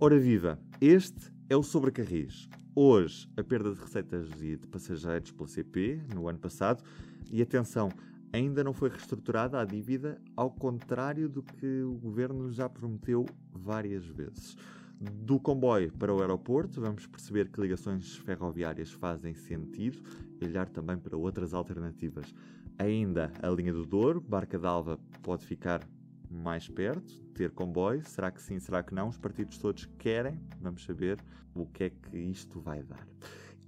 Ora viva, este é o Sobrecarris. Hoje, a perda de receitas e de passageiros pela CP no ano passado. E atenção, ainda não foi reestruturada a dívida, ao contrário do que o governo já prometeu várias vezes. Do comboio para o aeroporto, vamos perceber que ligações ferroviárias fazem sentido olhar também para outras alternativas. Ainda a linha do Douro, Barca d'Alva, pode ficar mais perto, ter comboio. Será que sim, será que não? Os partidos todos querem. Vamos saber o que é que isto vai dar.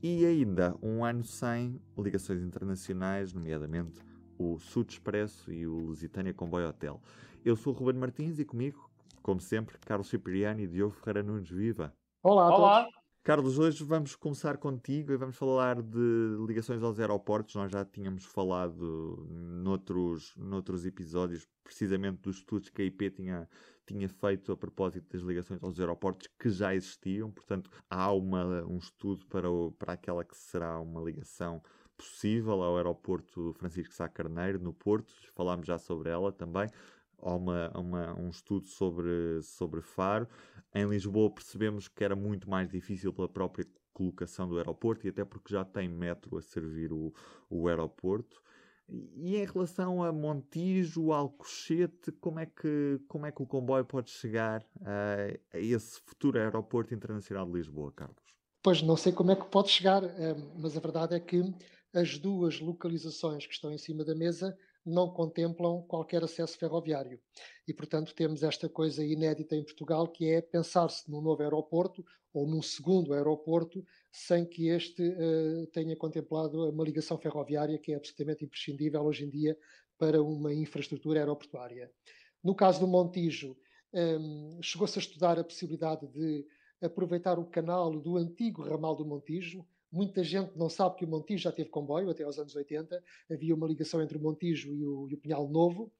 E ainda um ano sem ligações internacionais, nomeadamente o Sud Expresso e o Lusitânia Comboio Hotel. Eu sou o Ruben Martins e comigo, como sempre, Carlos Cipriani e Diogo Ferreira Nunes. Viva! Olá a Olá. todos. Carlos, hoje vamos começar contigo e vamos falar de ligações aos aeroportos. Nós já tínhamos falado noutros, noutros episódios, precisamente dos estudos que a IP tinha, tinha feito a propósito das ligações aos aeroportos que já existiam. Portanto, há uma, um estudo para, o, para aquela que será uma ligação possível ao aeroporto Francisco Sá Carneiro, no Porto. Falámos já sobre ela também. Há uma, uma, um estudo sobre, sobre Faro. Em Lisboa percebemos que era muito mais difícil pela própria colocação do aeroporto e até porque já tem metro a servir o, o aeroporto. E em relação a Montijo, Alcochete, como é que, como é que o comboio pode chegar a, a esse futuro aeroporto internacional de Lisboa, Carlos? Pois não sei como é que pode chegar, eh, mas a verdade é que as duas localizações que estão em cima da mesa não contemplam qualquer acesso ferroviário. E, portanto, temos esta coisa inédita em Portugal, que é pensar-se num novo aeroporto ou num segundo aeroporto sem que este uh, tenha contemplado uma ligação ferroviária que é absolutamente imprescindível hoje em dia para uma infraestrutura aeroportuária. No caso do Montijo, um, chegou-se a estudar a possibilidade de aproveitar o canal do antigo ramal do Montijo, Muita gente não sabe que o Montijo já teve comboio até aos anos 80. Havia uma ligação entre o Montijo e o, e o Pinhal Novo,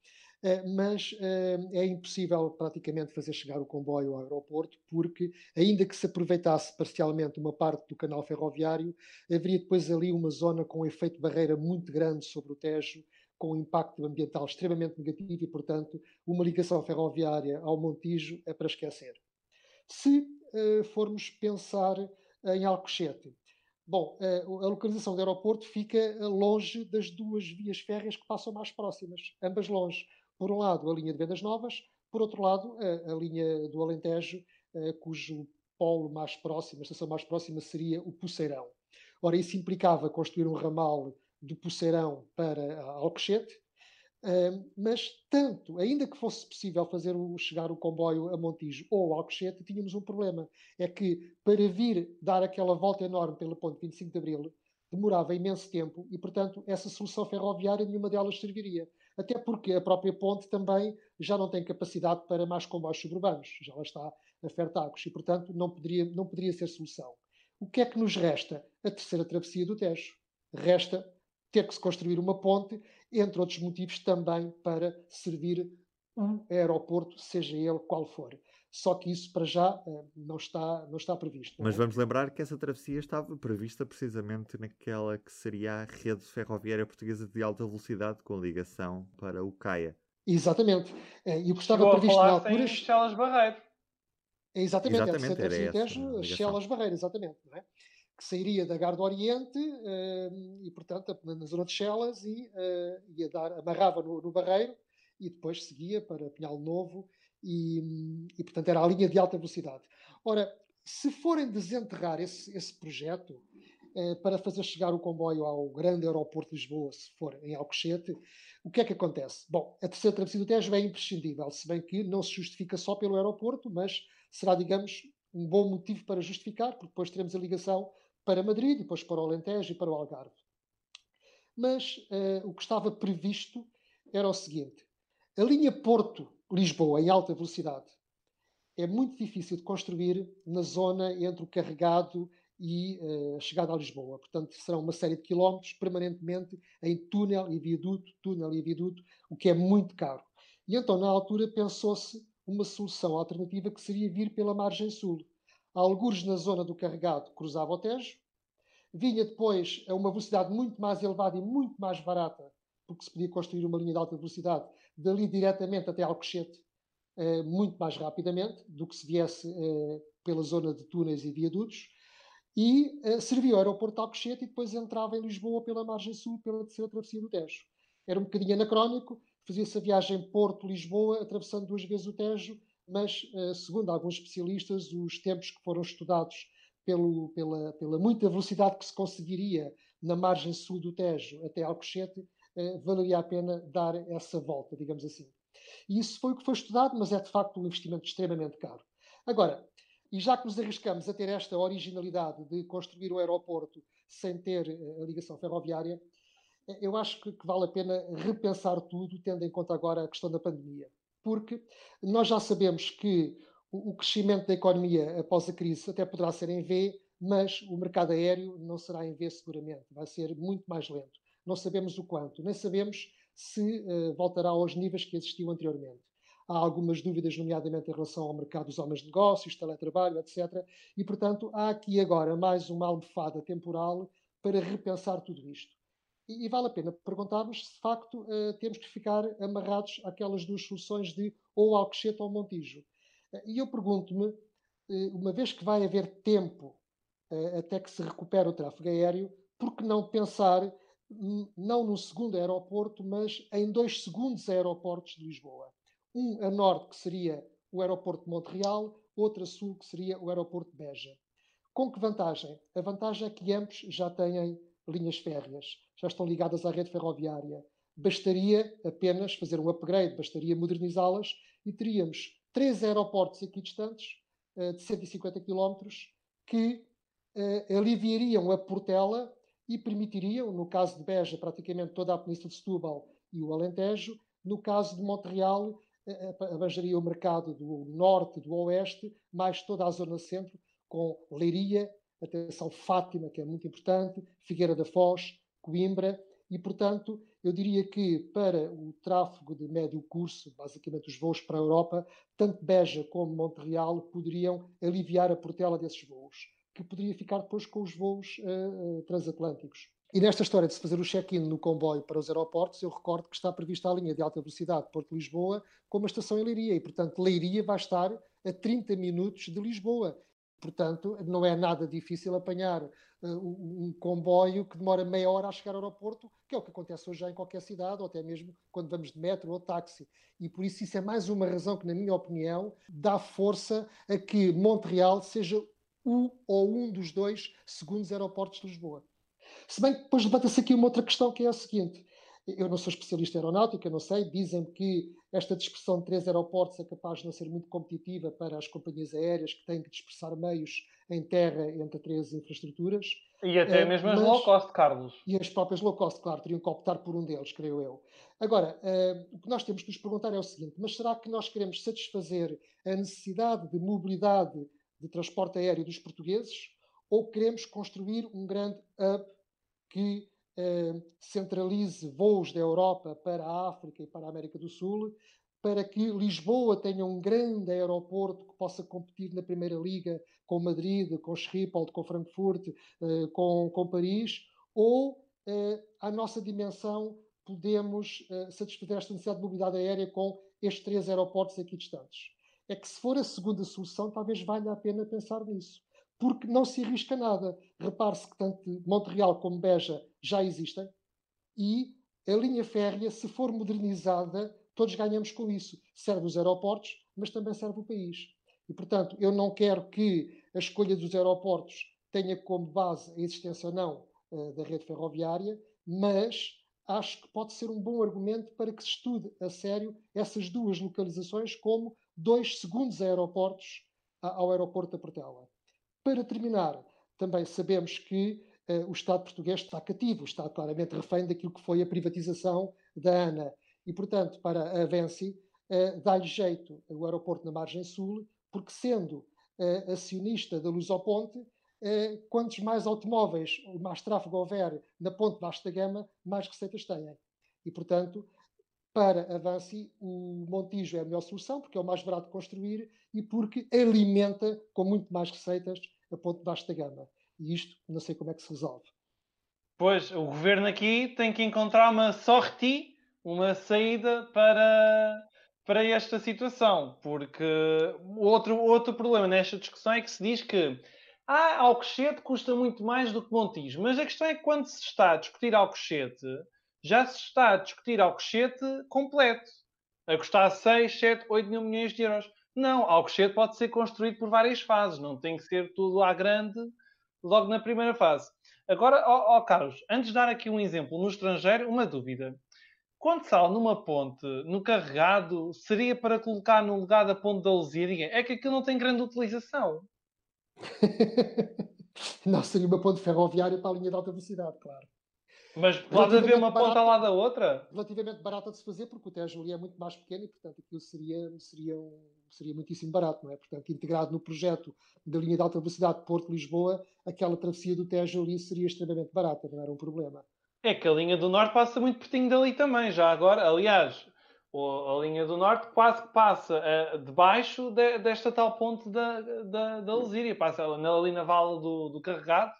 eh, mas eh, é impossível praticamente fazer chegar o comboio ao aeroporto, porque, ainda que se aproveitasse parcialmente uma parte do canal ferroviário, haveria depois ali uma zona com um efeito barreira muito grande sobre o Tejo, com um impacto ambiental extremamente negativo e, portanto, uma ligação ferroviária ao Montijo é para esquecer. Se uh, formos pensar em Alcochete, Bom, a localização do aeroporto fica longe das duas vias férreas que passam mais próximas, ambas longe. Por um lado, a linha de Vendas Novas, por outro lado, a, a linha do Alentejo, cujo polo mais próximo, a estação mais próxima seria o Poceirão. Ora, isso implicava construir um ramal do Poceirão para Alcochete, mas tanto, ainda que fosse possível fazer o, chegar o comboio a Montijo ou a Alcochete, tínhamos um problema. É que para vir dar aquela volta enorme pela ponte 25 de Abril, demorava imenso tempo e, portanto, essa solução ferroviária nenhuma delas serviria. Até porque a própria ponte também já não tem capacidade para mais comboios suburbanos, já lá está a Fertagos e, portanto, não poderia, não poderia ser solução. O que é que nos resta? A terceira travessia do Tejo. Resta ter que se construir uma ponte, entre outros motivos também para servir um aeroporto, seja ele qual for. Só que isso para já eh, não está, não está previsto. Não Mas é? vamos lembrar que essa travessia estava prevista precisamente naquela que seria a rede ferroviária portuguesa de alta velocidade com ligação para o Caia. Exatamente. Eh, E o que estava Chegou a previsto na altura. em Chelas Barreiro. É exatamente, Exatamente, ligação. Chelas Barreira, exatamente, não é? Que sairia da Garda Oriente eh, e, portanto, na zona de Chelas e eh, ia dar, amarrava no, no Barreiro e depois seguia para Pinhal Novo e, e, portanto, era a linha de alta velocidade. Ora, se forem desenterrar esse, esse projeto eh, para fazer chegar o comboio ao grande aeroporto de Lisboa, se for em Alcochete, o que é que acontece? Bom, a terceira travessia do Tejo é imprescindível, se bem que não se justifica só pelo aeroporto, mas será, digamos, um bom motivo para justificar, porque depois teremos a ligação para Madrid, depois para o Alentejo e para o Algarve. Mas eh, o que estava previsto era o seguinte: a linha Porto-Lisboa em alta velocidade é muito difícil de construir na zona entre o carregado e eh, a chegada a Lisboa. Portanto, serão uma série de quilómetros permanentemente em túnel e viaduto, túnel e viaduto, o que é muito caro. E então, na altura, pensou-se uma solução alternativa que seria vir pela margem sul. Algures na zona do carregado cruzava o Tejo, vinha depois a uma velocidade muito mais elevada e muito mais barata, porque se podia construir uma linha de alta velocidade dali diretamente até Alcochete, uh, muito mais rapidamente do que se viesse uh, pela zona de túneis e viadutos, e uh, servia o aeroporto de Alcochete e depois entrava em Lisboa pela margem sul, pela terceira travessia do Tejo. Era um bocadinho anacrónico, fazia-se a viagem Porto-Lisboa, atravessando duas vezes o Tejo, mas, segundo alguns especialistas, os tempos que foram estudados pelo, pela, pela muita velocidade que se conseguiria na margem sul do Tejo até Alcochete, valeria a pena dar essa volta, digamos assim. E isso foi o que foi estudado, mas é de facto um investimento extremamente caro. Agora, e já que nos arriscamos a ter esta originalidade de construir o aeroporto sem ter eh, a ligação ferroviária, eh, eu acho que, vale a pena repensar tudo, tendo em conta agora a questão da pandemia. Porque nós já sabemos que o crescimento da economia após a crise até poderá ser em V, mas o mercado aéreo não será em V seguramente, vai ser muito mais lento. Não sabemos o quanto, nem sabemos se uh, voltará aos níveis que existiu anteriormente. Há algumas dúvidas, nomeadamente em relação ao mercado dos homens de negócios, teletrabalho, etc. E, portanto, há aqui agora mais uma almofada temporal para repensar tudo isto. E, e vale a pena perguntarmos se, de facto, uh, temos que ficar amarrados àquelas duas soluções de ou Alcochete ou Montijo. Uh, e eu pergunto-me, uma vez que vai haver tempo até que se recupere o tráfego aéreo, por que não pensar não num segundo aeroporto, mas em dois segundos aeroportos de Lisboa. Um a norte, que seria o aeroporto de Montreal, outro a sul, que seria o aeroporto de Beja. Com que vantagem? A vantagem é que ambos já têm linhas férreas, já estão ligadas à rede ferroviária. Bastaria apenas fazer um upgrade, bastaria modernizá-las e teríamos três aeroportos aqui distantes, eh, de 150 km, que eh, aliviariam a Portela e permitiriam, no caso de Beja, praticamente toda a Península de Setúbal e o Alentejo, no caso de Montreal, eh, eh, abranger o mercado do norte, do oeste, mais toda a zona centro, com Leiria, atenção Fátima, que é muito importante, Figueira da Foz, Coimbra, e, portanto, eu diria que para o tráfego de médio curso, basicamente os voos para a Europa, tanto Beja como Montreal poderiam aliviar a portela desses voos que poderia ficar depois com os voos uh, transatlânticos. E nesta história de se fazer o check-in no comboio para os aeroportos, eu recordo que está prevista a linha de alta velocidade Porto-Lisboa com uma estação em Leiria. E, portanto, Leiria vai estar a 30 minutos de Lisboa. Portanto, não é nada difícil apanhar uh, um comboio que demora meia hora a chegar ao aeroporto, que é o que acontece hoje já em qualquer cidade, ou até mesmo quando vamos de metro ou táxi. E por isso isso é mais uma razão que, na minha opinião, dá força a que Montreal seja o ou um dos dois segundos aeroportos de Lisboa. Se bem que depois levanta-se aqui uma outra questão que é a seguinte: eu não sou especialista em aeronáutica, não sei, dizem que esta dispersão de três aeroportos é capaz de não ser muito competitiva para as companhias aéreas que têm que dispersar meios em terra entre três infraestruturas. E até uh, mesmo as low cost, Carlos. E as próprias low cost, claro, teriam que optar por um deles, creio eu. Agora, uh, o que nós temos que nos perguntar é o seguinte: mas será que nós queremos satisfazer a necessidade de mobilidade de transporte aéreo dos portugueses ou queremos construir um grande hub que eh, centralize voos da Europa para a África e para a América do Sul, para que Lisboa tenha um grande aeroporto que possa competir na Primeira Liga com Madrid, com Schiphol, com Frankfurt, eh, com, com Paris, ou eh, à nossa dimensão podemos eh, satisfazer esta necessidade de mobilidade aérea com estes três aeroportos aqui distantes é que se for a segunda solução, talvez valha a pena pensar nisso. Porque não se arrisca nada. Repare-se que tanto Montreal como Beja já existem e a linha férrea, se for modernizada, todos ganhamos com isso. Serve os aeroportos, mas também serve o país. E, portanto, eu não quero que a escolha dos aeroportos tenha como base a existência ou não uh, da rede ferroviária, mas acho que pode ser um bom argumento para que se estude a sério essas duas localizações como dois segundos aeroportos ao aeroporto da Portela. Para terminar, também sabemos que uh, o Estado português está cativo, está claramente refém daquilo que foi a privatização da ANA. E, portanto, para a Venci, uh, dá-lhe jeito o aeroporto na margem sul, porque sendo uh, acionista da Lusoponte, uh, quantos mais automóveis, mais tráfego houver na ponte baixa da gama, mais receitas têm. E, portanto, para Avanci, o Montijo é a melhor solução, porque é o mais barato de construir e porque alimenta com muito mais receitas a ponto de da gama. E isto não sei como é que se resolve. Pois, o governo aqui tem que encontrar uma sorte, uma saída para, para esta situação, porque outro, outro problema nesta discussão é que se diz que ah, Alcochete custa muito mais do que Montijo, mas a questão é que quando se está a discutir Alcochete, já se está a discutir Alcochete completo, a custar 6, 7, 8 mil milhões de euros. Não, Alcochete pode ser construído por várias fases, não tem que ser tudo à grande logo na primeira fase. Agora, ó, ó Carlos, antes de dar aqui um exemplo no estrangeiro, uma dúvida. Quando sal numa ponte, no carregado, seria para colocar no lugar da ponte da Lusíria? É que aquilo não tem grande utilização. não, seria uma ponte ferroviária para a linha de alta velocidade, claro. Mas pode haver uma barata, ponta lado da outra? Relativamente barata de se fazer, porque o Tejo ali é muito mais pequeno e, portanto, aquilo seria, seria, um, seria muitíssimo barato, não é? Portanto, integrado no projeto da linha de alta velocidade Porto-Lisboa, aquela travessia do Tejo ali seria extremamente barata, não era um problema. É que a linha do Norte passa muito pertinho dali também, já agora. Aliás, a linha do Norte quase que passa uh, debaixo de, desta tal ponte da, da, da Lesíria. Passa ali na vala do, do Carregado,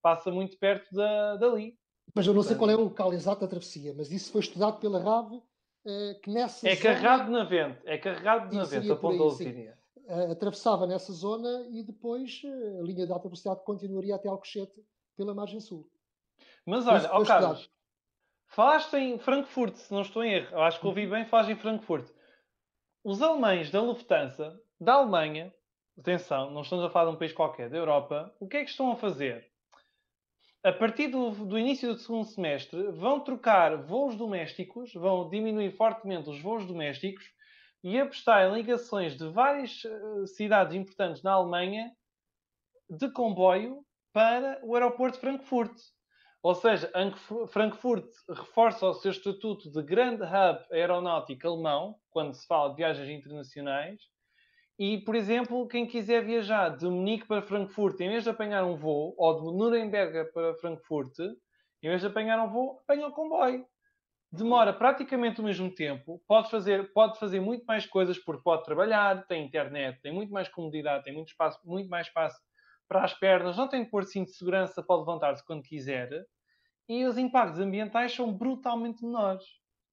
passa muito perto da, dali. Mas eu não sei qual é o local exato da travessia, mas isso foi estudado pela RAV, uh, que nessa É zona... carregado na vento, é carregado na vento, a ponte da Lesíria. Uh, atravessava nessa zona e depois a linha de alta velocidade continuaria até Alcochete pela margem sul. Mas olha, ó oh, Carlos, falaste em Frankfurt, se não estou em erro. Eu acho que ouvi bem, falaste em Frankfurt. Os alemães da Lufthansa, da Alemanha, atenção, não estamos a falar de um país qualquer, da Europa, o que é que estão a fazer? A partir do, do início do segundo semestre, vão trocar voos domésticos, vão diminuir fortemente os voos domésticos e apostar em ligações de várias uh, cidades importantes na Alemanha de comboio para o aeroporto de Frankfurt. Ou seja, Frankfurt reforça o seu estatuto de grande hub aeronáutico alemão, quando se fala de viagens internacionais. E, por exemplo, quem quiser viajar de Munique para Frankfurt, em vez de apanhar um voo, ou de Nuremberg para Frankfurt, em vez de apanhar um voo, apanha o comboio. Demora praticamente o mesmo tempo, pode fazer, pode fazer muito mais coisas porque pode trabalhar, tem internet, tem muito mais comodidade, tem muito, espaço, muito mais espaço para as pernas, não tem de pôr cinto de segurança, pode levantar-se quando quiser. E os impactos ambientais são brutalmente menores.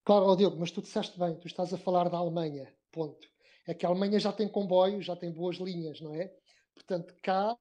Claro, oh Diogo, mas tu disseste bem, tu estás a falar da Alemanha, ponto. É que a Alemanha já tem comboio, já tem boas linhas, não é? Portanto, cá,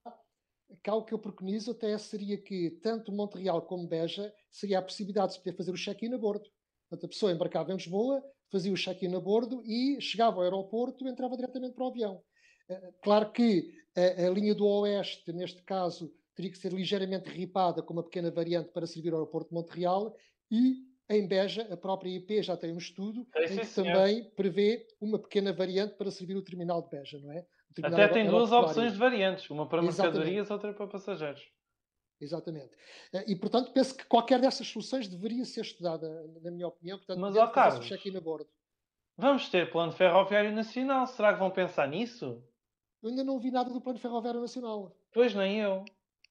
cá o que eu preconizo até seria que tanto Montreal como Beja seria a possibilidade de se poder fazer o check-in a bordo. Portanto, a pessoa embarcava em Lisboa, fazia o check-in a bordo e chegava ao aeroporto e entrava diretamente para o avião. Eh, claro que a, a, linha do Oeste, neste caso, teria que ser ligeiramente ripada com uma pequena variante para servir ao aeroporto de Montreal e em Beja, a própria IP já tem um estudo é, em que também prevê uma pequena variante para servir o terminal de Beja, não é? Até tem duas opções de variantes, uma para mercadorias, outra para passageiros. Exatamente. Eh, e, portanto, penso que qualquer dessas soluções deveria ser estudada, na minha opinião. Portanto, Mas, ó Carlos, check-in a bordo. vamos ter plano ferroviário nacional. Será que vão pensar nisso? Eu ainda não ouvi nada do Plano Ferroviário Nacional. Pois, nem eu.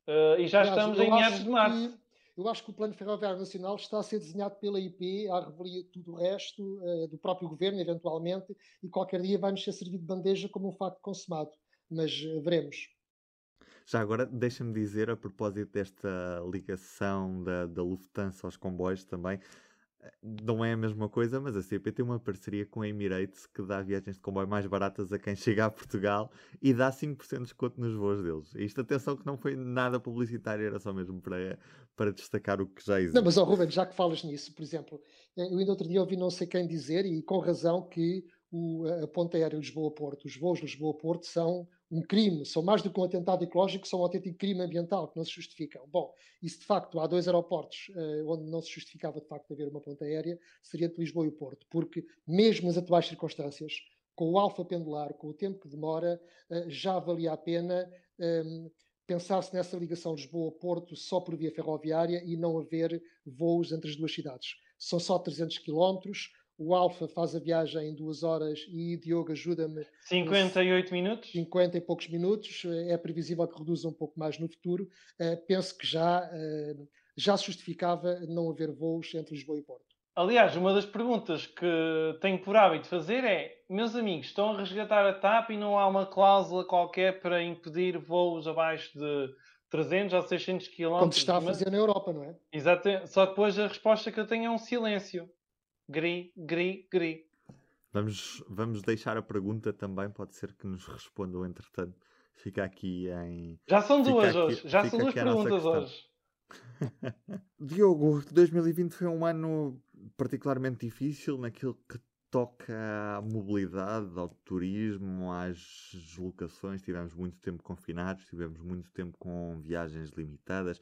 Uh, e já Aliás, estamos em meados de março. Que, eu acho que o Plano Ferroviário Nacional está a ser desenhado pela IP, à revelia de tudo o resto, uh, do próprio governo, eventualmente, e qualquer dia vai-nos ser servido de bandeja como um facto consumado. Mas uh, veremos. Já agora, deixa-me dizer, a propósito desta ligação da, da Lufthansa aos comboios também, não é a mesma coisa, mas a CP tem uma parceria com a Emirates que dá viagens de comboio mais baratas a quem chega a Portugal e dá 5% de desconto nos voos deles. Isto, atenção, que não foi nada publicitário, era só mesmo para, para destacar o que já existe. Não, mas, oh, Ruben, já que falas nisso, por exemplo, eh, eu ainda outro dia ouvi não sei quem dizer, e com razão, que o, a ponta aérea Lisboa-Porto, os voos Lisboa-Porto são um crime, são mais do que um atentado ecológico, são um autêntico crime ambiental que não se justificam. Bom, e se de facto há dois aeroportos uh, onde não se justificava de facto haver uma ponta aérea, seria de Lisboa e o Porto, porque mesmo nas atuais circunstâncias, com o alfa pendular, com o tempo que demora, uh, já valia a pena um, ehm, pensar-se nessa ligação Lisboa-Porto só por via ferroviária e não haver voos entre as duas cidades. São só 300 quilómetros, o Alfa faz a viagem em duas horas e Diogo ajuda-me. 58 minutos? 50 e poucos minutos. É previsível que reduza um pouco mais no futuro. Uh, penso que já, uh, já se justificava não haver voos entre Lisboa e Porto. Aliás, uma das perguntas que tenho por hábito fazer é: meus amigos, estão a resgatar a TAP e não há uma cláusula qualquer para impedir voos abaixo de 300 ou 600 km? Como se está a fazer na Europa, não é? Exato. Só depois a resposta que eu tenho é um silêncio. Gri, gri, gri. Vamos, vamos deixar a pergunta também, pode ser que nos respondam entretanto. Fica aqui em. Já são duas aqui, hoje, já são duas perguntas hoje. Diogo, 2020 foi um ano particularmente difícil naquilo que toca à mobilidade, ao turismo, às deslocações. Tivemos muito tempo confinados, tivemos muito tempo com viagens limitadas,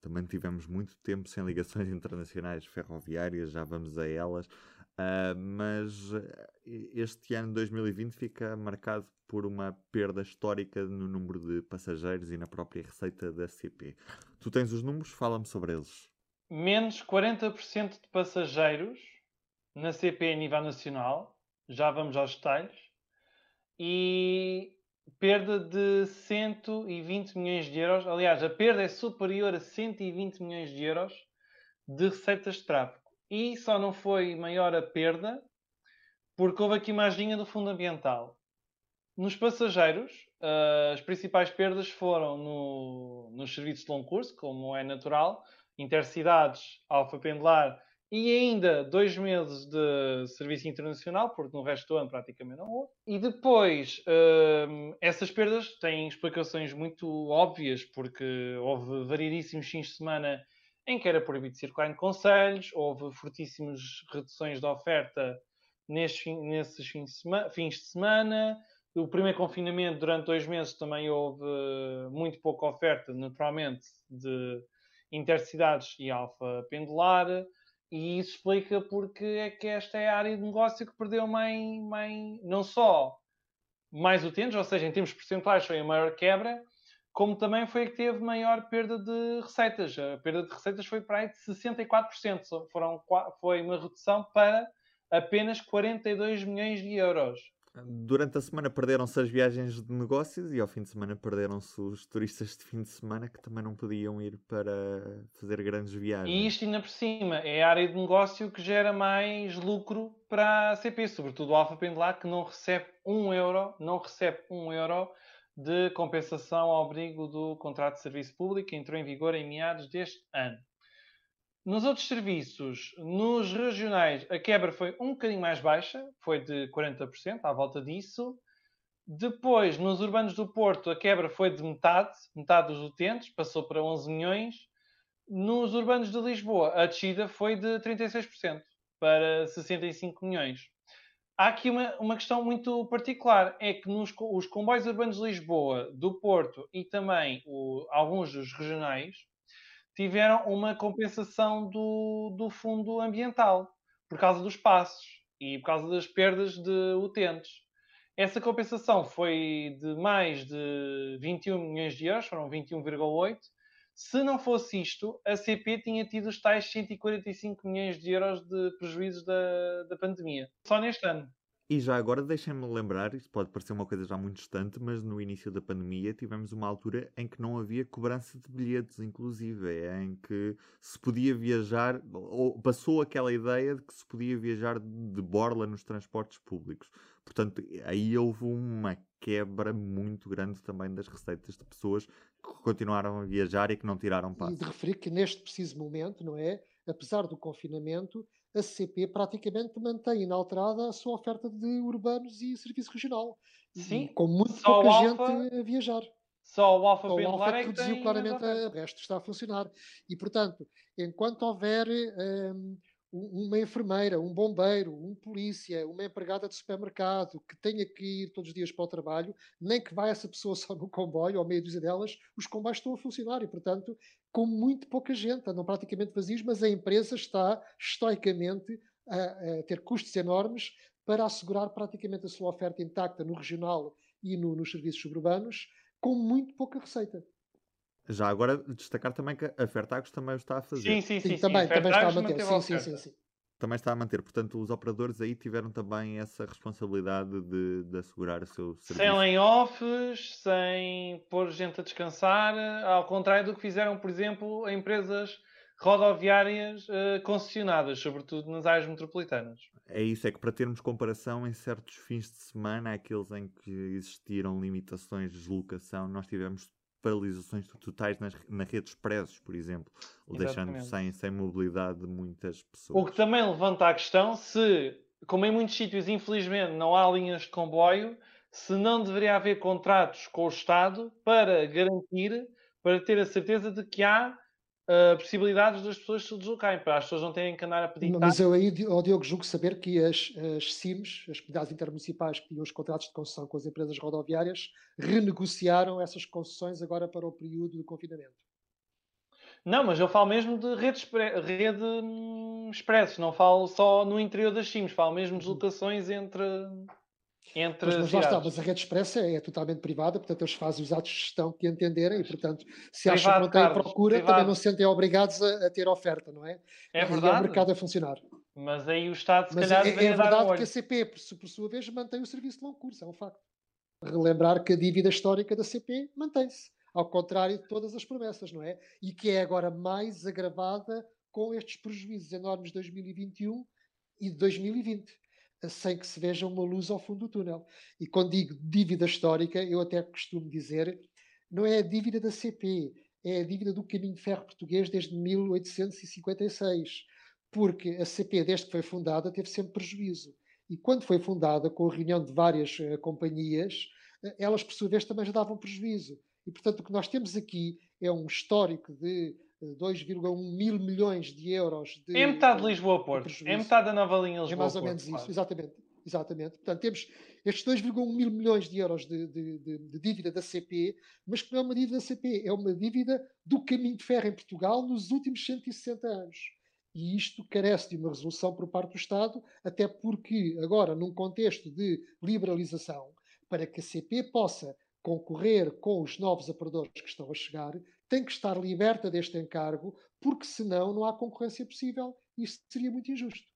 também tivemos muito tempo sem ligações internacionais ferroviárias, já vamos a elas. Uh, mas eh, este ano 2020 fica marcado por uma perda histórica no número de passageiros e na própria receita da CP. Tu tens os números? Fala-me sobre eles. Menos 40% de passageiros na CP a nível nacional, já vamos aos detalhes, e perda de 120 milhões de euros. Aliás, a perda é superior a 120 milhões de euros de receitas de tráfego. E só não foi maior a perda porque houve aqui uma ajudinha do fundo ambiental. Nos passageiros, uh, as principais perdas foram no, nos serviços de longo curso, como é natural, intercidades, alfa pendular e ainda dois meses de serviço internacional, porque no resto do ano praticamente não houve. E depois, uh, essas perdas têm explicações muito óbvias, porque houve variedíssimos fins de semana em que era proibido circular em conselhos, houve fortíssimas reduções de oferta nesses, nesses fins, de semana, fins de semana. O primeiro confinamento, durante dois meses, também houve muito pouca oferta, naturalmente, de intercidades e alfa pendular. E isso explica porque é que esta é a área de negócio que perdeu mais, não só mais utentes, ou seja, em termos percentuais foi a maior quebra, como também foi a que teve maior perda de receitas. A perda de receitas foi para aí de 64%. Foram, foi uma redução para apenas 42 milhões de euros. Durante a semana perderam-se as viagens de negócios e ao fim de semana perderam-se os turistas de fim de semana que também não podiam ir para fazer grandes viagens. E isto ainda por cima é a área de negócio que gera mais lucro para a CP, sobretudo o Alfa Pendular que não recebe um euro, não recebe um euro de compensação ao abrigo do contrato de serviço público que entrou em vigor em meados deste ano. Nos outros serviços, nos regionais, a quebra foi um bocadinho mais baixa, foi de 40%, à volta disso. Depois, nos urbanos do Porto, a quebra foi de metade, metade dos utentes, passou para 11 milhões. Nos urbanos de Lisboa, a descida foi de 36%, para 65 milhões há aqui uma, uma questão muito particular: é que nos os comboios urbanos de Lisboa, do Porto e também o, alguns dos regionais tiveram uma compensação do, do fundo ambiental por causa dos passos e por causa das perdas de utentes. Essa compensação foi de mais de 21 milhões de euros, foram 21,8. Se não fosse isto, a CP tinha tido os tais 145 milhões de euros de prejuízos da, da pandemia. Só neste ano. E já agora deixem-me lembrar, isto pode parecer uma coisa já muito distante, mas no início da pandemia tivemos uma altura em que não havia cobrança de bilhetes, inclusive, em que se podia viajar, ou passou aquela ideia de que se podia viajar de borla nos transportes públicos. Portanto, aí houve uma quebra muito grande também das receitas de pessoas que continuaram a viajar e que não tiraram passo. E de referir que neste preciso momento, não é? Apesar do confinamento, a CP praticamente mantém inalterada a sua oferta de urbanos e serviço regional. Sim, com muito pouca gente a viajar. Só o Alfa o Alfa é que reduziu claramente, o resto está a funcionar. E, portanto, enquanto houver um, uma enfermeira, um bombeiro, um polícia, uma empregada de supermercado que tenha que ir todos os dias para o trabalho, nem que vá essa pessoa só no comboio, ou meia dúzia delas, os comboios estão a funcionar e, portanto, com muito pouca gente, andam praticamente vazios, mas a empresa está estoicamente a, a ter custos enormes para assegurar praticamente a sua oferta intacta no regional e no, nos serviços suburbanos, com muito pouca receita. Já agora destacar também que a Fertagos também o está a fazer. Sim, sim, sim. sim também, também está a manter. Sim, sim, sim, sim, Também está a manter. Portanto, os operadores aí tiveram também essa responsabilidade de, de assegurar o seu serviço. Sem layoffs, sem pôr gente a descansar, ao contrário do que fizeram, por exemplo, empresas rodoviárias uh, concessionadas, sobretudo nas áreas metropolitanas. É isso, é que para termos comparação, em certos fins de semana, aqueles em que existiram limitações de deslocação, nós tivemos paralisações totais nas, na rede expressos, por exemplo, deixando sem, sem mobilidade muitas pessoas. O que também levanta a questão se como em muitos sítios, infelizmente, não há linhas de comboio, se não deveria haver contratos com o Estado para garantir, para ter a certeza de que há uh, possibilidades das pessoas se deslocarem, para as pessoas não terem que andar a pedir. Mas eu aí, oh Diogo, julgo saber que as, as CIMs, as comunidades intermunicipais que tinham os contratos de concessão com as empresas rodoviárias, renegociaram essas concessões agora para o período de confinamento. Não, mas eu falo mesmo de rede, rede hum, expressos, não falo só no interior das CIMs, falo mesmo de deslocações entre entre mas, mas lá está, mas a rede expressa é, é, totalmente privada, portanto eles fazem os atos de gestão que entenderem e, portanto, se acham que não têm Carlos, procura, privado. também não se sentem obrigados a, a, ter oferta, não é? É verdade. E o mercado a funcionar. Mas aí o Estado, se mas calhar, é, é verdade que a CP, por, por sua vez, mantém o serviço de longo curso, é um facto. Relembrar que a dívida histórica da CP mantém-se, ao contrário de todas as promessas, não é? E que é agora mais agravada com estes prejuízos enormes de 2021 e de 2020 sem que se veja uma luz ao fundo do túnel. E quando digo dívida histórica, eu até costumo dizer, não é a dívida da CP, é a dívida do caminho de ferro português desde 1856. Porque a CP, desde que foi fundada, teve sempre prejuízo. E quando foi fundada, com a reunião de várias uh, companhias, uh, elas, por sua vez, também já davam prejuízo. E, portanto, o que nós temos aqui é um histórico de 2,1 mil milhões de euros de. É metade de Lisboa-Porto. É metade da nova linha Lisboa-Porto. É mais ou menos isso, claro. exatamente. Exatamente. Portanto, temos estes 2,1 mil milhões de euros de, de, de, de, dívida da CP, mas que não é uma dívida da CP, é uma dívida do caminho de ferro em Portugal nos últimos 160 anos. E isto carece de uma resolução por parte do Estado, até porque, agora, num contexto de liberalização, para que a CP possa concorrer com os novos operadores que estão a chegar, tem que estar liberta deste encargo, porque senão não há concorrência possível e isso seria muito injusto.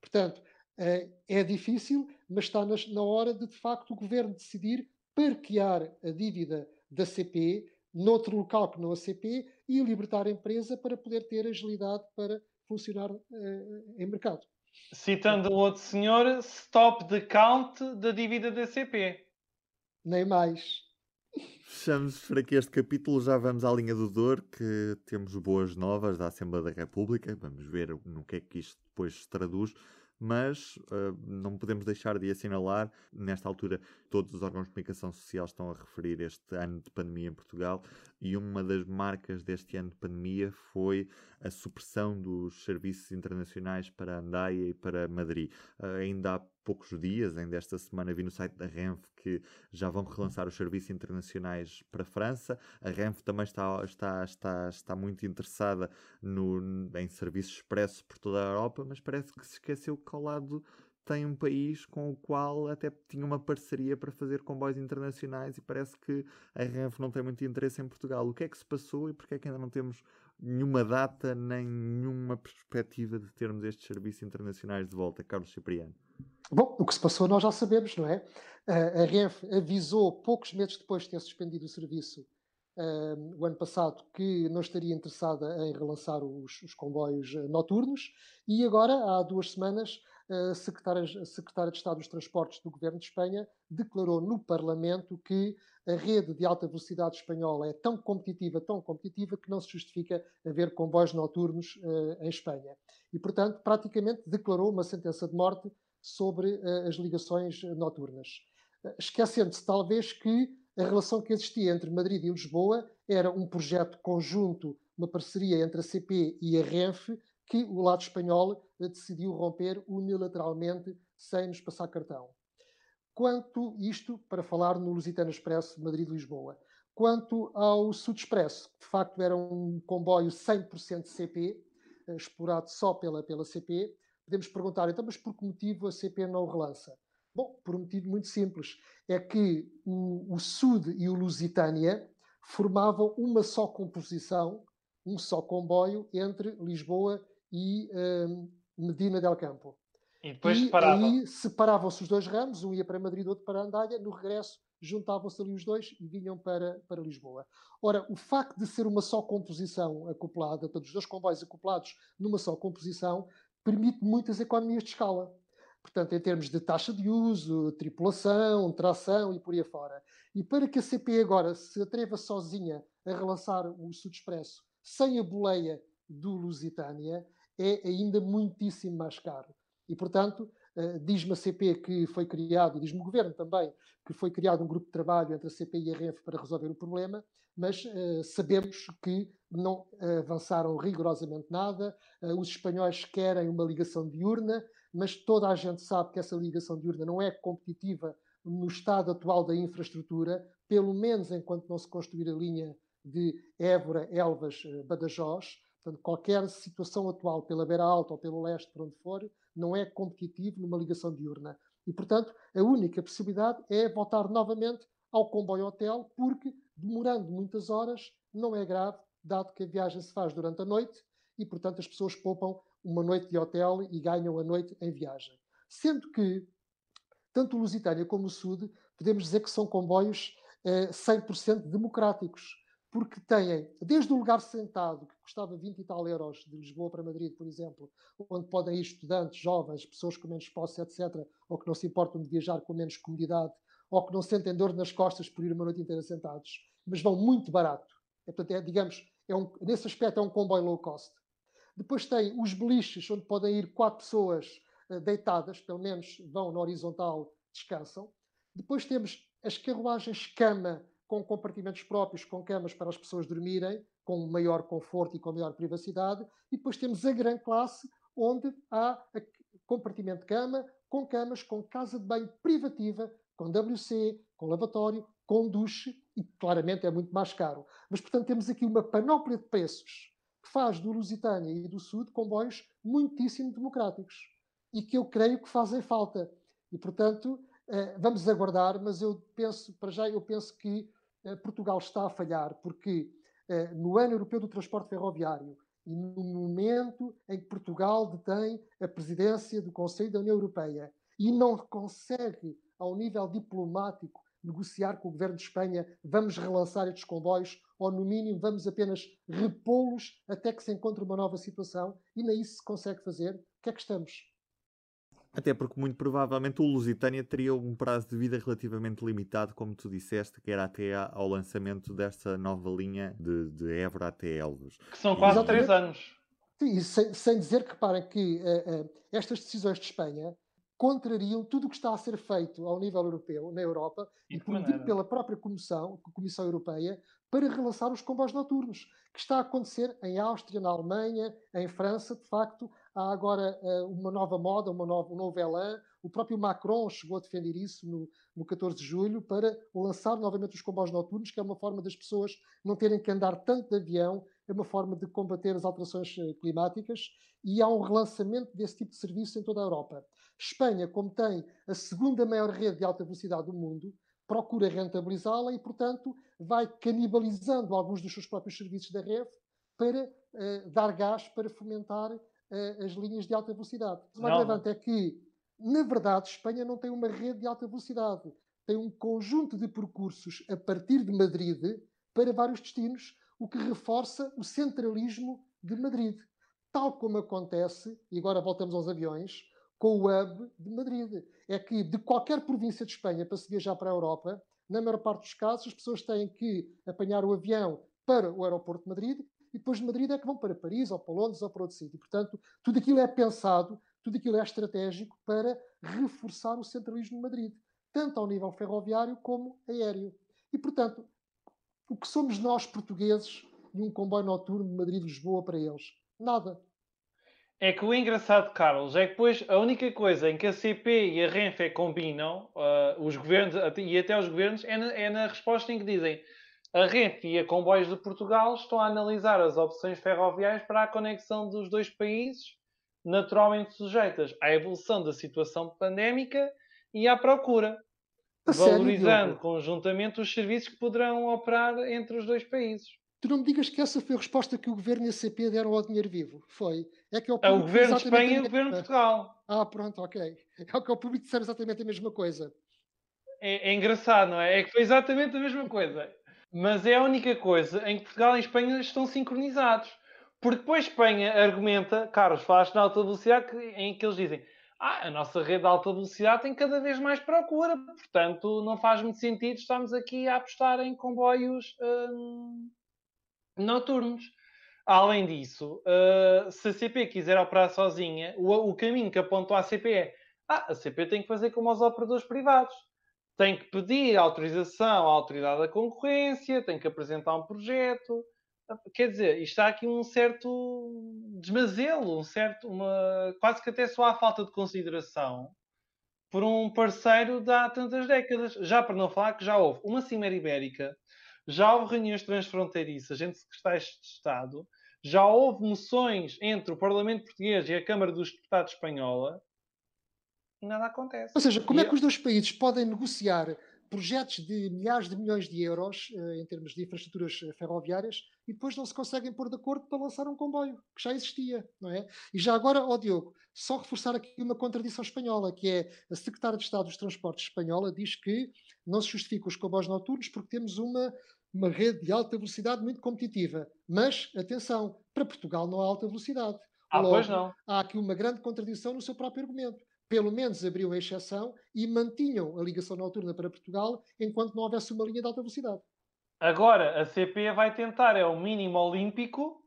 Portanto, eh, é difícil, mas está na hora de, de facto, o governo decidir parquear a dívida da CP noutro local que não a CP e libertar a empresa para poder ter agilidade para funcionar uh, em mercado. Citando o outro senhor, stop the count da dívida da CP. Nem mais. Fechamos por aqui este capítulo, já vamos à linha do Dor, que temos boas novas da Assembleia da República, vamos ver no que é que isto depois se traduz, mas uh, não podemos deixar de assinalar, nesta altura todos os órgãos de comunicação social estão a referir este ano de pandemia em Portugal e uma das marcas deste ano de pandemia foi a supressão dos serviços internacionais para Andaia e para Madrid. Uh, ainda há poucos dias, ainda esta semana, vi no site da Renfe que já vão relançar os serviços internacionais para a França. A Renfe também está, está, está, está muito interessada no, em serviços expressos por toda a Europa, mas parece que se esqueceu que ao lado tem um país com o qual até tinha uma parceria para fazer comboios internacionais e parece que a Renfe não tem muito interesse em Portugal. O que é que se passou e porquê é que ainda não temos nenhuma data nem nenhuma perspectiva de termos estes serviços internacionais de volta, Carlos Cipriano? Bom, o que se passou nós já sabemos, não é? A Renfe avisou poucos meses depois de ter suspendido o serviço uh, o ano passado que não estaria interessada em relançar os, os comboios eh, noturnos e agora, há duas semanas, a secretária, a secretária de Estado dos Transportes do Governo de Espanha declarou no Parlamento que a rede de alta velocidade espanhola é tão competitiva, tão competitiva, que não se justifica haver comboios noturnos uh, em Espanha. E, portanto, praticamente declarou uma sentença de morte sobre uh, as ligações noturnas. Uh, Esquecendo-se, talvez, que a relação que existia entre Madrid e Lisboa era um projeto conjunto, uma parceria entre a CP e a Renfe, que o lado espanhol decidiu romper unilateralmente sem nos passar cartão. Quanto isto, para falar no Lusitano Expresso Madrid-Lisboa, quanto ao Sud Expresso, que de facto era um comboio 100% CP, eh, explorado só pela, pela CP, podemos perguntar, então, mas por que motivo a CP não o relança? Bom, por um motivo muito simples. É que o, o Sud e o Lusitânia formavam uma só composição, um só comboio entre Lisboa e um, Medina del Campo. E depois e separavam. aí separavam-se os dois ramos, um ia para Madrid, outro para Andalha, no regresso juntavam-se ali os dois e vinham para, para Lisboa. Ora, o facto de ser uma só composição acoplada, portanto, os dois comboios acoplados numa só composição, permite muitas economias de escala. Portanto, em termos de taxa de uso, tripulação, tração e por aí afora. E para que a CP agora se atreva sozinha a relançar o Sud Expresso sem a boleia do Lusitânia, é ainda muitíssimo mais caro. E, portanto, diz-me a CP que foi criado, e diz-me o Governo também, que foi criado um grupo de trabalho entre a CP e a REF para resolver o problema, mas uh, sabemos que não avançaram rigorosamente nada. Uh, os espanhóis querem uma ligação diurna, mas toda a gente sabe que essa ligação diurna não é competitiva no estado atual da infraestrutura, pelo menos enquanto não se construir a linha de Évora, Elvas, Badajoz. Portanto, qualquer situação atual pela beira alta ou pelo leste, por onde for, não é competitivo numa ligação diurna. E, portanto, a única possibilidade é voltar novamente ao comboio-hotel, porque demorando muitas horas não é grave, dado que a viagem se faz durante a noite e, portanto, as pessoas poupam uma noite de hotel e ganham a noite em viagem. Sendo que, tanto o Lusitânia como o Sud, podemos dizer que são comboios eh, 100% democráticos, porque têm, desde o lugar sentado, que custava 20 e tal euros, de Lisboa para Madrid, por exemplo, onde podem ir estudantes, jovens, pessoas com menos posse, etc., ou que não se importam de viajar com menos comodidade, ou que não sentem dor nas costas por ir uma noite inteira sentados, mas vão muito barato. É, portanto, é, digamos, é um, nesse aspecto é um comboio low cost. Depois tem os beliches, onde podem ir quatro pessoas uh, deitadas, pelo menos vão na horizontal, descansam. Depois temos as carruagens cama, com compartimentos próprios, com camas para as pessoas dormirem, com maior conforto e com maior privacidade. E depois temos a grande classe, onde há compartimento de cama, com camas, com casa de banho privativa, com WC, com lavatório, com duche e claramente é muito mais caro. Mas, portanto, temos aqui uma panóplia de preços que faz do Lusitânia e do Sul comboios muitíssimo democráticos e que eu creio que fazem falta. E, portanto, vamos aguardar, mas eu penso, para já, eu penso que eh, Portugal está a falhar, porque eh, no ano europeu do transporte ferroviário e no momento em que Portugal detém a presidência do Conselho da União Europeia e não consegue, ao nível diplomático, negociar com o governo de Espanha, vamos relançar estes comboios, ou no mínimo vamos apenas repô-los até que se encontre uma nova situação, e nem isso se consegue fazer, o que é que estamos? Até porque muito provavelmente o Lusitânia teria um prazo de vida relativamente limitado, como tu disseste, que era até ao lançamento desta nova linha de, de Évora até Elvos. Que são quase Exatamente. três anos. Sim, sem, sem, dizer que reparem que uh, uh, estas decisões de Espanha contrariam tudo o que está a ser feito ao nível europeu, na Europa, e, e prometido pela própria Comissão, Comissão Europeia, para relançar os comboios noturnos, que está a acontecer em Áustria, na Alemanha, em França, de facto, há agora uh, uma nova moda, uma nova, um novo elan. O próprio Macron chegou a defender isso no, no 14 de julho para lançar novamente os comboios noturnos, que é uma forma das pessoas não terem que andar tanto de avião, é uma forma de combater as alterações eh, climáticas e há um relançamento desse tipo de serviço em toda a Europa. Espanha, como tem a segunda maior rede de alta velocidade do mundo, procura rentabilizá-la e, portanto, vai canibalizando alguns dos seus próprios serviços da rede para uh, dar gás para fomentar as linhas de alta velocidade. O mais relevante é que, na verdade, Espanha não tem uma rede de alta velocidade. Tem um conjunto de percursos a partir de Madrid para vários destinos, o que reforça o centralismo de Madrid. Tal como acontece, e agora voltamos aos aviões, com o hub de Madrid. É que de qualquer província de Espanha para se viajar para a Europa, na maior parte dos casos, as pessoas têm que apanhar o avião para o aeroporto de Madrid e depois de Madrid é que vão para Paris ou para Londres ou para outro sítio. Portanto, tudo aquilo é pensado, tudo aquilo é estratégico para reforçar o centralismo de Madrid, tanto ao nível ferroviário como aéreo. E, portanto, o que somos nós portugueses e um comboio noturno de Madrid-Lisboa para eles? Nada. É que o engraçado, Carlos, é que depois a única coisa em que a CP e a Renfe combinam, uh, os governos e até os governos, é na, é na resposta em que dizem a Renfe e a Comboios de Portugal estão a analisar as opções ferroviárias para a conexão dos dois países, naturalmente sujeitas à evolução da situação pandémica e à procura, a valorizando sério, conjuntamente os serviços que poderão operar entre os dois países. Tu não me digas que essa foi a resposta que o governo e a CP deram ao dinheiro vivo. Foi. É que é o, é o governo de Espanha e o governo de Portugal. Ah, pronto, ok. É o que o público disseram exatamente a mesma coisa. É, é engraçado, não é? É que foi exatamente a mesma coisa mas é a única coisa em que Portugal e Espanha estão sincronizados. Porque depois Espanha argumenta, Carlos, falaste na alta velocidade, em que eles dizem ah, a nossa rede de alta velocidade tem cada vez mais procura, portanto não faz muito sentido estarmos aqui a apostar em comboios hum, noturnos. Além disso, uh, se a CP quiser operar sozinha, o, o, caminho que apontou à CP é Ah, a CP tem que fazer como os operadores privados. Tem que pedir autorização à autoridade da concorrência, tem que apresentar um projeto. Quer dizer, isto há aqui um certo desmazelo, um certo, uma, quase que até só há falta de consideração por um parceiro de há tantas décadas. Já para não falar que já houve uma Cimeira Ibérica, já houve reuniões transfronteiriças entre secretários de Estado, já houve moções entre o Parlamento Português e a Câmara dos Deputados Espanhola e nada acontece. Ou seja, como é e é que os dois países podem negociar projetos de milhares de milhões de euros eh, em termos de infraestruturas eh, ferroviárias e depois não se conseguem pôr de acordo para lançar um comboio, que já existia, não é? E já agora, ó Diogo, só reforçar aqui uma contradição espanhola, que é a Secretária de Estado dos Transportes espanhola diz que não se justifica os comboios noturnos porque temos uma, uma rede de alta velocidade muito competitiva. Mas, atenção, para Portugal não há alta velocidade. Ah, Logo, pois não. Há aqui uma grande contradição no seu próprio argumento pelo menos abriam a exceção e mantinham a ligação noturna para Portugal enquanto não houvesse uma linha de alta velocidade. Agora, a CP vai tentar, é o mínimo olímpico,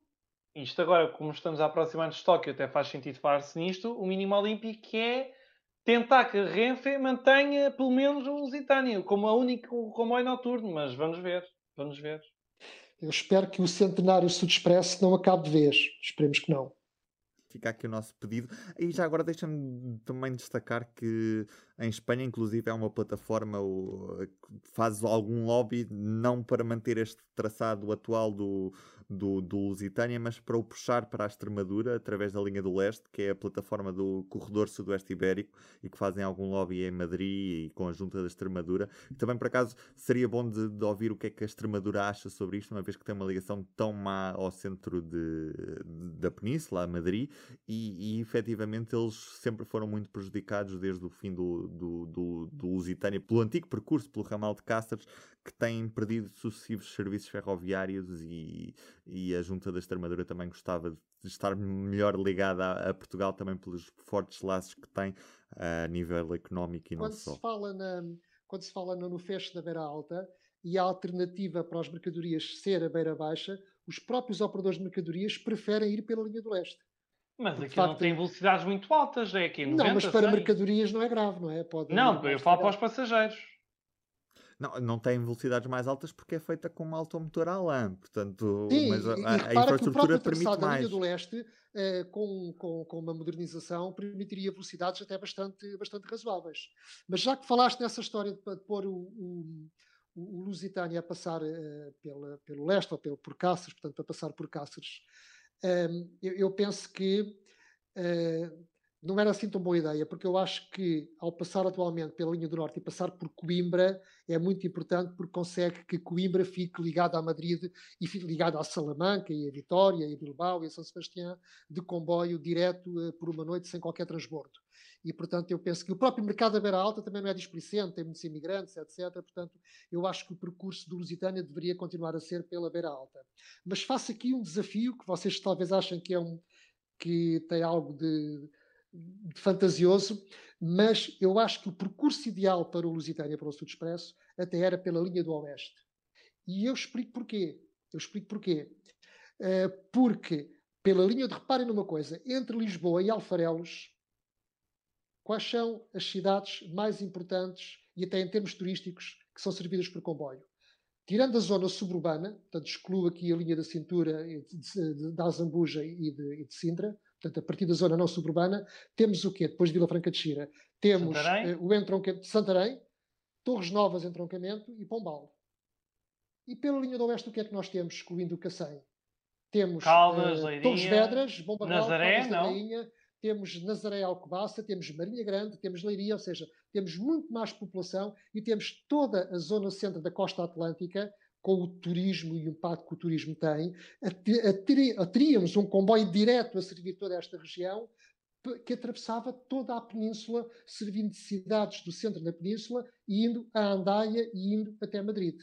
isto agora, como estamos a aproximar-nos de Tóquio, até faz sentido falar-se nisto, o mínimo olímpico é tentar que a Renfe mantenha pelo menos o Lusitânia como a único comboio noturno, mas vamos ver, vamos ver. Eu espero que o centenário Sud Express não acabe de vez, esperemos que não fica aqui o nosso pedido. E já agora deixa-me também destacar que em Espanha, inclusive, é uma plataforma que faz algum lobby, não para manter este traçado atual do, do, do Lusitânia, mas para o puxar para a Extremadura através da linha do leste, que é a plataforma do Corredor Sudoeste Ibérico e que fazem algum lobby em Madrid e com a Junta da Extremadura. E também, por acaso, seria bom de, de, ouvir o que é que a Extremadura acha sobre isto, uma vez que tem uma ligação tão má ao centro de, da Península, a Madrid, e, e efetivamente eles sempre foram muito prejudicados desde o fim do, do, do, do Lusitânia, pelo antigo percurso, pelo ramal de Cáceres, que têm perdido sucessivos serviços ferroviários e, e a Junta da Extremadura também gostava de estar melhor ligada a, a Portugal também pelos fortes laços que tem a nível económico e quando não só. Se fala na, quando se fala no, no fecho da beira alta e a alternativa para as mercadorias ser a beira baixa, os próprios operadores de mercadorias preferem ir pela linha do leste. Mas aqui facto, não tem velocidades muito altas, é aqui 90, Não, mas para 100. mercadorias não é grave, não é? Pode não, eu falo para os passageiros. Não, não tem velocidades mais altas porque é feita com uma automotor à lã, portanto, Sim, mas a, a, a infraestrutura permite mais. A linha do leste, eh, com, com, com uma modernização, permitiria velocidades até bastante, bastante razoáveis. Mas já que falaste nessa história de, de pôr o, o, o Lusitânia a passar eh, pela, pelo leste ou pelo, por Cáceres, portanto, a passar por Cáceres, eh, eu, eu, penso que eh, não era assim tão boa ideia, porque eu acho que ao passar atualmente pela linha do Norte e passar por Coimbra é muito importante porque consegue que Coimbra fique ligada a Madrid e fique ligada a Salamanca e a Vitória e a Bilbao e a São Sebastião de comboio direto uh, por uma noite sem qualquer transbordo. E, portanto, eu penso que o próprio mercado da Beira Alta também não é displicente, tem muitos imigrantes, etc. Portanto, eu acho que o percurso do Lusitânia deveria continuar a ser pela Beira Alta. Mas faço aqui um desafio que vocês talvez achem que é um que tem algo de fantasioso, mas eu acho que o percurso ideal para o Lusitânia para o Sul Expresso até era pela linha do Oeste. E eu explico porquê. Eu explico porquê. Uh, porque, pela linha de, reparem numa coisa, entre Lisboa e Alfarelos, quais são as cidades mais importantes e até em termos turísticos que são servidas por comboio? Tirando a zona suburbana, portanto excluo aqui a linha da cintura da Azambuja e de, e de Sintra, portanto, a partir da zona não suburbana, temos o quê? Depois de Vila Franca de Xira, temos uh, o entroncamento de Santarém, Torres Novas, entroncamento e Pombal. E pela linha do oeste, o que é que nós temos, excluindo o Cacém? Temos Caldas, uh, Torres Vedras, Bomba Nazaré, Caldas da Rainha, temos Nazaré Alcobaça, temos Marinha Grande, temos Leiria, ou seja, temos muito mais população e temos toda a zona centro da costa atlântica com o turismo e o impacto que o turismo tem, teríamos um comboio direto a servir toda esta região que atravessava toda a península, servindo de cidades do centro da península indo a Andaia e indo até Madrid.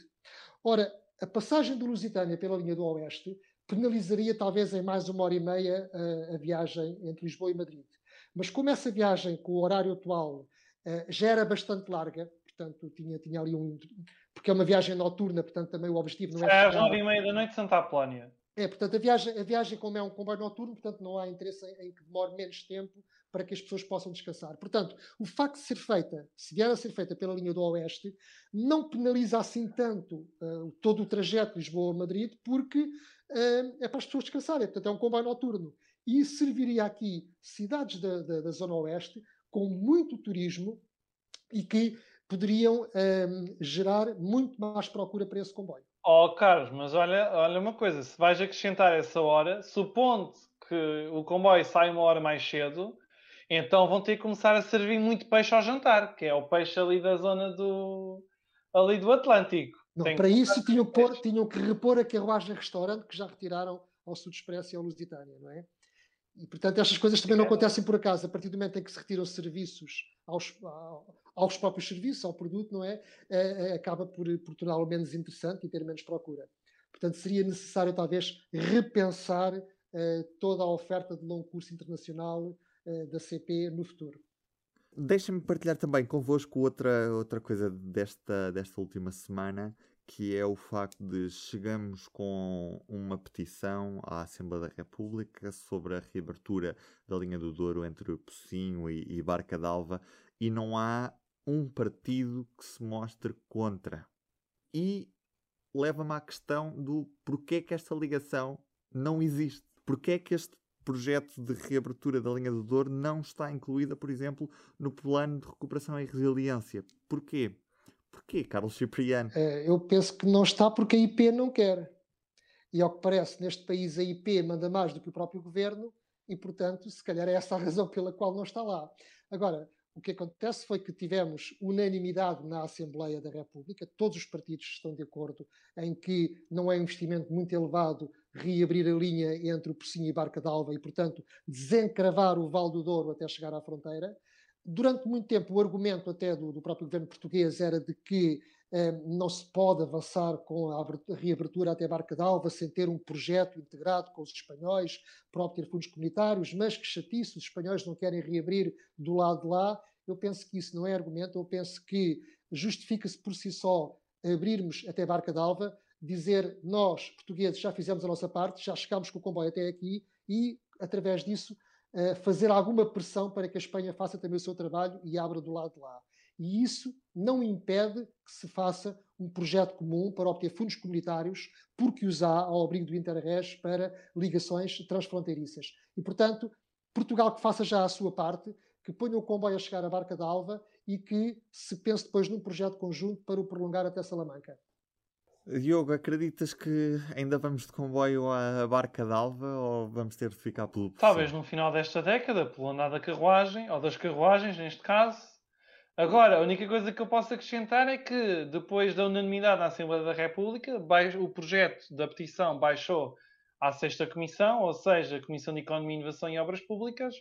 Ora, a passagem do Lusitânia pela linha do Oeste penalizaria talvez em mais uma hora e meia a, a viagem entre Lisboa e Madrid. Mas como essa viagem, com o horário atual, eh, já era bastante larga, portanto tinha, tinha ali um, porque é uma viagem noturna, portanto também o objetivo não é. Às nove e meia da noite, Santa Apolónia. É, portanto, a viagem, a viagem, como é um comboio noturno, portanto, não há interesse em, em, que demore menos tempo para que as pessoas possam descansar. Portanto, o facto de ser feita, se vier a ser feita pela linha do Oeste, não penaliza assim tanto uh, todo o trajeto Lisboa-Madrid, porque uh, é para as pessoas descansarem. Portanto, é um comboio noturno. E serviria aqui cidades da, da, da Zona Oeste com muito turismo e que poderiam uh, gerar muito mais procura para esse comboio. Oh, Carlos, mas olha, olha uma coisa, se vais acrescentar essa hora, supondo que o comboio sai uma hora mais cedo, então vão ter que começar a servir muito peixe ao jantar, que é o peixe ali da zona do ali do Atlântico. Não, para isso tinham, pôr, tinham que repor a carruagem restaurante que já retiraram ao Sud Expresso e ao Lusitânia, não é? E, portanto, estas coisas também não acontecem por acaso. A partir do momento em que se retiram serviços aos, aos próprios serviços, ao produto, não é? é, é acaba por, por torná-lo menos interessante e ter menos procura. Portanto, seria necessário, talvez, repensar eh, toda a oferta de longo curso internacional eh, da CP no futuro. Deixem-me partilhar também convosco outra, outra coisa desta, desta última semana, que é o facto de chegamos com uma petição à Assembleia da República sobre a reabertura da linha do Douro entre Pocinho e, e Barca d'Alva e não há um partido que se mostre contra. E leva-me à questão do porquê que esta ligação não existe. Porquê que este projeto de reabertura da linha do Douro não está incluída, por exemplo, no plano de recuperação e resiliência. Porquê? Porquê, Carlos Cipriano? É, eu penso que não está porque a IP não quer. E ao que parece, neste país a IP manda mais do que o próprio governo e, portanto, se calhar é essa a razão pela qual não está lá. Agora, o que acontece foi que tivemos unanimidade na Assembleia da República, todos os partidos estão de acordo em que não é um investimento muito elevado reabrir a linha entre o Pocinho e Barca d'Alva e, portanto, desencravar o Val do Douro até chegar à fronteira. Durante muito tempo, o argumento até do, do próprio governo português era de que eh, não se pode avançar com a reabertura até Barca d'Alva sem ter um projeto integrado com os espanhóis para obter fundos comunitários, mas que chatice, os espanhóis não querem reabrir do lado de lá. Eu penso que isso não é argumento, eu penso que justifica-se por si só abrirmos até Barca d'Alva, dizer nós, portugueses, já fizemos a nossa parte, já chegámos com o comboio até aqui e, através disso, fazer alguma pressão para que a Espanha faça também o seu trabalho e abra do lado de lá. E isso não impede que se faça um projeto comum para obter fundos comunitários, porque os há ao abrigo do Interres para ligações transfronteiriças. E, portanto, Portugal que faça já a sua parte, que ponha o comboio a chegar à Barca d'Alva e que se pense depois num projeto conjunto para o prolongar até Salamanca. Diogo, acreditas que ainda vamos de comboio à Barca d'Alva ou vamos ter de ficar pelo Talvez no final desta década, pelo andar da carruagem, ou das carruagens, neste caso. Agora, a única coisa que eu posso acrescentar é que, depois da unanimidade na Assembleia da República, o projeto da petição baixou à sexta comissão, ou seja, a Comissão de Economia, Inovação e Obras Públicas,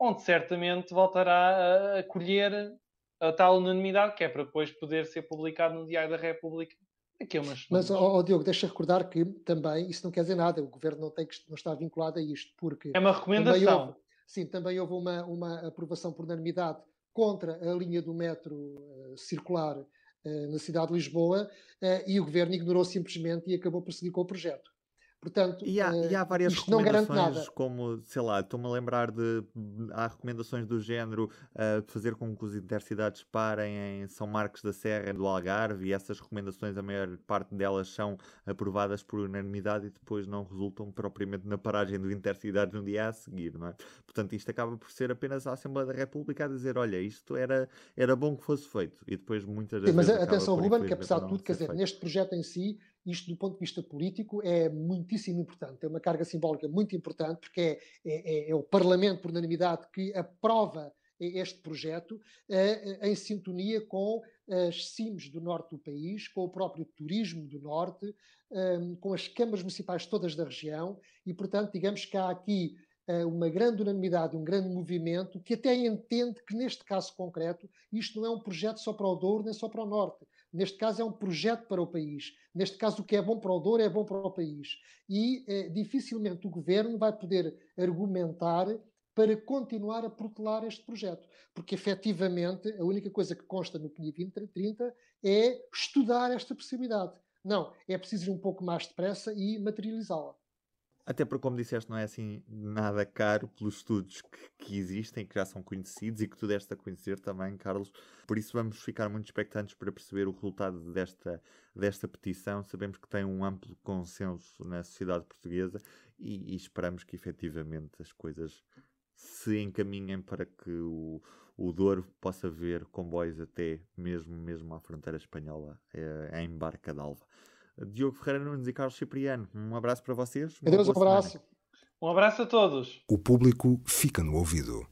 onde certamente voltará a colher a tal unanimidade, que é para depois poder ser publicado no Diário da República Aqui é umas... Mas, oh, Diogo, deixa recordar que também isso não quer dizer nada. O governo não, tem que, não está vinculado a isto, porque. É uma recomendação. Também houve, sim, também houve uma, uma aprovação por unanimidade contra a linha do metro uh, circular uh, na cidade de Lisboa uh, e o governo ignorou simplesmente e acabou por seguir com o projeto. Portanto, e há, e há eh, várias isto recomendações, como, sei lá, estou-me a lembrar de. Há recomendações do género uh, fazer com que os intercidades parem em São Marcos da Serra, do Algarve, e essas recomendações, a maior parte delas são aprovadas por unanimidade e depois não resultam propriamente na paragem do intercidades no dia a seguir, não é? Portanto, isto acaba por ser apenas a Assembleia da República a dizer: olha, isto era, era bom que fosse feito, e depois muitas Sim, Mas atenção, Ruben, que apesar de tudo, quer dizer, feito. neste projeto em si, isto do ponto de vista político é muitíssimo importante, tem uma carga simbólica muito importante, porque é, é, é, é o Parlamento, por unanimidade, que aprova este projeto eh, em sintonia com as CIMs do norte do país, com o próprio turismo do norte, eh, com as câmaras municipais todas da região, e, portanto, digamos que há aqui eh, uma grande unanimidade, um grande movimento que até entende que, neste caso concreto, isto não é um projeto só para o Douro nem só para o Norte. Neste caso, é um projeto para o país. Neste caso, o que é bom para o Douro é bom para o país. E eh, dificilmente o governo vai poder argumentar para continuar a protelar este projeto. Porque, efetivamente, a única coisa que consta no PNI 2030 é estudar esta possibilidade. Não, é preciso ir um pouco mais depressa e materializá-la. Até porque, como disseste, não é assim nada caro pelos estudos que, que existem, que já são conhecidos e que tu deste a conhecer também, Carlos. Por isso vamos ficar muito expectantes para perceber o resultado desta, desta petição. Sabemos que tem um amplo consenso na sociedade portuguesa e, e esperamos que efetivamente as coisas se encaminhem para que o, o Douro possa ver comboios até mesmo, mesmo à fronteira espanhola, é, em Barca d'Alva. Diogo Ferreira Nunes e Carlos Cipriano, um abraço para vocês. Adeus, um abraço. Um abraço a todos. O público fica no ouvido.